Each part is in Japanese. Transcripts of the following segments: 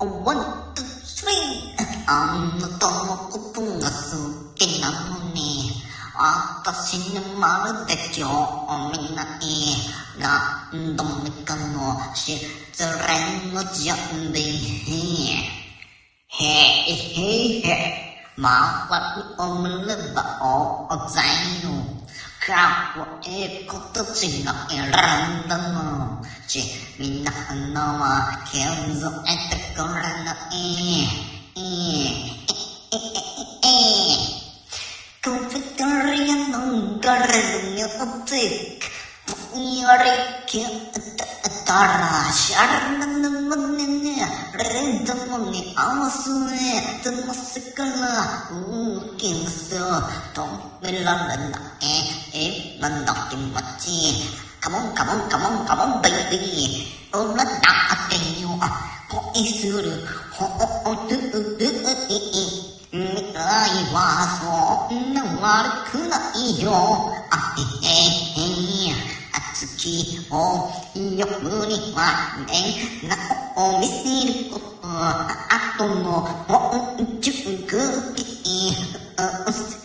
ông one two three 암떡먹고뿡가수 깻나무네 아까 신는 말을 듣죠 어미나이 나 너무니까 너 실제레노지언데 헤헤헤 mà quạt ông lưng và ổ ọc dài scappo e cottocino e rendono cioè mi danno ma che uso e te correndo e e e e e come correndo non correndo otik Yoriki Tarasharnan Munini Redamuni Amasuni Tumasikala Kinsu Tom Milanan Eh レルミュージック。ぼんやり消えたら、シャララの胸に、レズムに合わせてますから、動きますよ。止められない、今の気持ち。カモンカモンカモンカモンベイビー。占ってよ、恋する、ほうるい。未来はそんな悪くないよ。あへへへ。熱きを夜にはね、なを見せること。あとの本中空気。うせ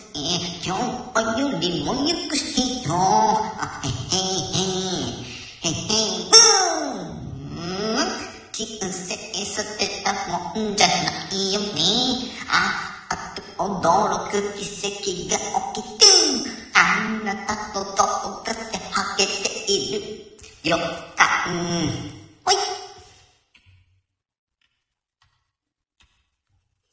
今日よりもゆくしン。人生捨てたもんじゃないよね。あ、あと驚く奇跡が起きて、あなたとどこかではげている予感。